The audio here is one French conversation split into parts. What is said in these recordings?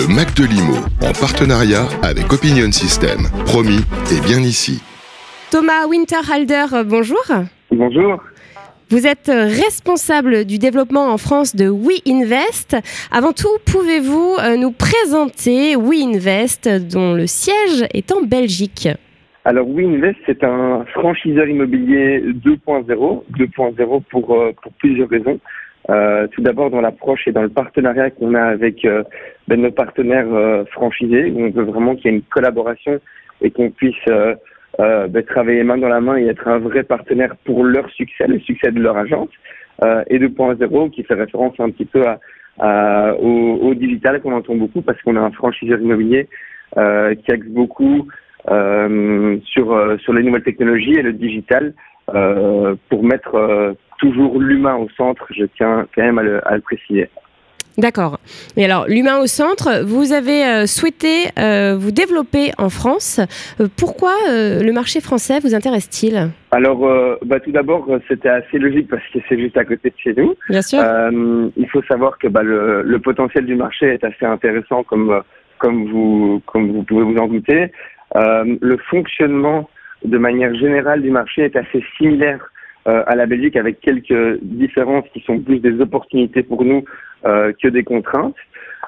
Le Mac de Limo, en partenariat avec Opinion System. Promis, et bien ici. Thomas Winterhalder, bonjour. Bonjour. Vous êtes responsable du développement en France de WeInvest. Avant tout, pouvez-vous euh, nous présenter WeInvest, dont le siège est en Belgique? Alors WeInvest, c'est un franchiseur immobilier 2.0, 2.0 pour, euh, pour plusieurs raisons. Euh, tout d'abord dans l'approche et dans le partenariat qu'on a avec euh, ben, nos partenaires euh, franchisés, où on veut vraiment qu'il y ait une collaboration et qu'on puisse euh, euh, ben, travailler main dans la main et être un vrai partenaire pour leur succès, le succès de leur agence. et 2.0 qui fait référence un petit peu à, à, au, au, digital qu'on entend beaucoup parce qu'on a un franchiseur immobilier qui axe beaucoup sur, sur les nouvelles technologies et le digital pour mettre toujours l'humain au centre, je tiens quand même à le, à le préciser. D'accord. Et alors, l'humain au centre, vous avez euh, souhaité euh, vous développer en France. Euh, pourquoi le marché français vous intéresse-t-il? Alors, bah, tout d'abord, c'était assez logique parce que c'est juste à côté de chez nous. Bien sûr. Il faut savoir que bah, le, le, potentiel du marché est assez intéressant, comme, comme, vous, comme vous pouvez vous en douter. le fonctionnement, de manière générale, du marché est assez similaire euh, à la Belgique avec quelques différences qui sont plus des opportunités pour nous euh, que des contraintes.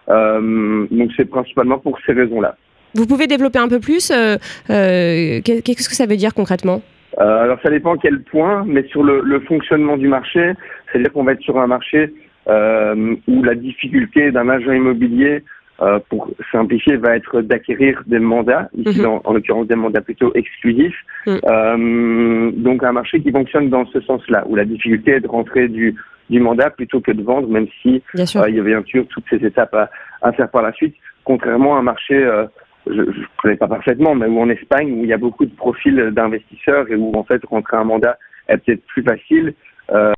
Euh, donc c'est principalement pour ces raisons-là. Vous pouvez développer un peu plus Qu'est-ce que ça veut dire concrètement? Alors ça dépend quel point, mais sur le, le fonctionnement du marché, c'est-à-dire qu'on va être sur un marché où la difficulté d'un agent immobilier euh, pour simplifier, va être d'acquérir des mandats, ici dans, en l'occurrence des mandats plutôt exclusifs. Mmh. Euh, donc un marché qui fonctionne dans ce sens-là, où la difficulté est de rentrer du, du mandat plutôt que de vendre, même si euh, il y avait bien sûr toutes ces étapes à, à, faire par la suite, contrairement à un marché, je ne connais pas parfaitement, mais où en Espagne, où il y a beaucoup de profils d'investisseurs et où en fait rentrer un mandat est peut-être plus facile. Euh,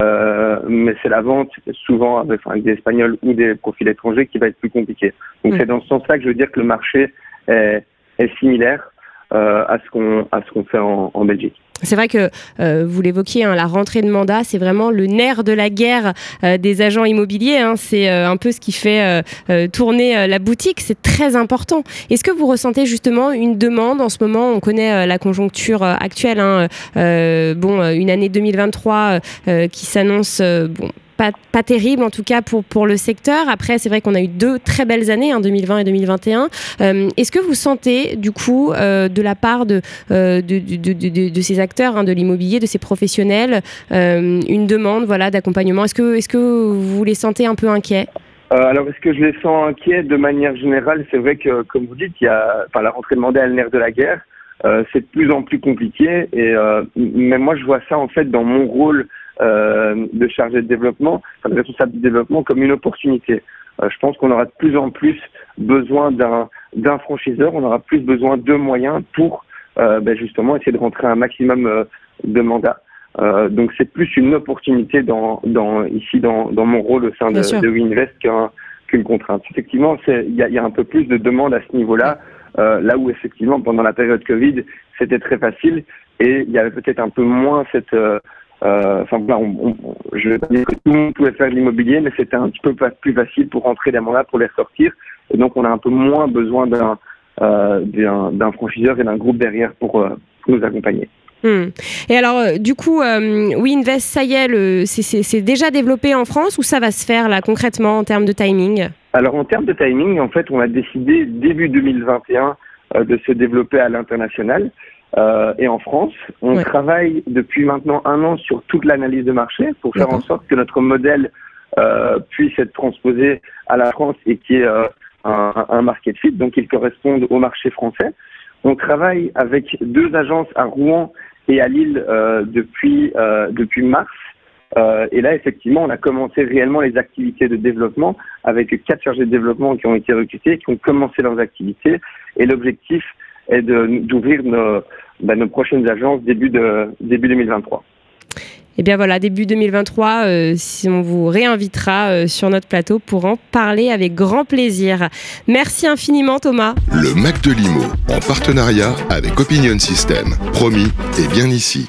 mais c'est la vente souvent avec, enfin, avec, des Espagnols ou des profils étrangers qui va être plus compliqué. Donc mmh. c'est dans ce sens-là que je veux dire que le marché est, est similaire à ce qu'on à ce qu'on fait en, Belgique. C'est vrai que euh, vous l'évoquiez, hein, la rentrée de mandat, c'est vraiment le nerf de la guerre euh, des agents immobiliers. Hein, c'est euh, un peu ce qui fait euh, euh, tourner la boutique. C'est très important. Est-ce que vous ressentez justement une demande en ce moment? On connaît la conjoncture actuelle. Hein, bon, une année 2023 qui s'annonce bon, pas, terrible en tout cas pour, pour le secteur. Après, c'est vrai qu'on a eu deux très belles années, hein, 2020 et 2021. Euh, Est-ce que vous sentez du coup euh, de la part de, euh, de, de, de, de, ces acteurs hein, de l'immobilier, de ces professionnels, une demande voilà, d'accompagnement? Est-ce que, est que vous les sentez un peu inquiets? Alors, est-ce que je les sens inquiets de manière générale? C'est vrai que, comme vous dites, il y a, enfin, la rentrée de mandat est le nerf de la guerre. C'est de plus en plus compliqué. Et mais moi, je vois ça en fait dans mon rôle euh, de chargé de développement, enfin, de responsable du développement, comme une opportunité. Euh, je pense qu'on aura de plus en plus besoin d'un d'un franchiseur, on aura plus besoin de moyens pour euh, ben justement essayer de rentrer un maximum euh, de mandats. Euh, donc c'est plus une opportunité dans, dans ici dans, dans mon rôle au sein de, de Winvest qu'un qu'une contrainte. Effectivement, il y a, y a un peu plus de demandes à ce niveau-là, euh, là où effectivement pendant la période Covid c'était très facile et il y avait peut-être un peu moins cette euh, euh, enfin, voilà, on, on, je vais pas dire que tout le monde pouvait faire de l'immobilier, mais c'était un petit peu plus facile pour rentrer des mandats, pour les ressortir. Et donc, on a un peu moins besoin d'un euh, d'un franchiseur et d'un groupe derrière pour, euh, pour nous accompagner. Mmh. Et alors, euh, du coup, euh, WeInvest, ça y est, c'est déjà développé en France ou ça va se faire là concrètement en termes de timing? Alors, en termes de timing, en fait, on a décidé début 2021 euh, de se développer à l'international. Euh, et en France. On ouais. travaille depuis maintenant un an sur toute l'analyse de marché pour faire en sorte que notre modèle euh, puisse être transposé à la France et qui est euh, un, un, market fit, donc qu'il corresponde au marché français. On travaille avec deux agences à Rouen et à Lille euh, depuis, euh, depuis mars. Euh, et là, effectivement, on a commencé réellement les activités de développement avec quatre chargés de développement qui ont été recrutés, qui ont commencé leurs activités. Et l'objectif est d'ouvrir nos, bah, nos prochaines agences début, de, début 2023. Et eh bien voilà, début 2023, euh, si on vous réinvitera euh, sur notre plateau pour en parler avec grand plaisir. Merci infiniment Thomas. Le Mac de Limo, en partenariat avec Opinion System. Promis, et bien ici.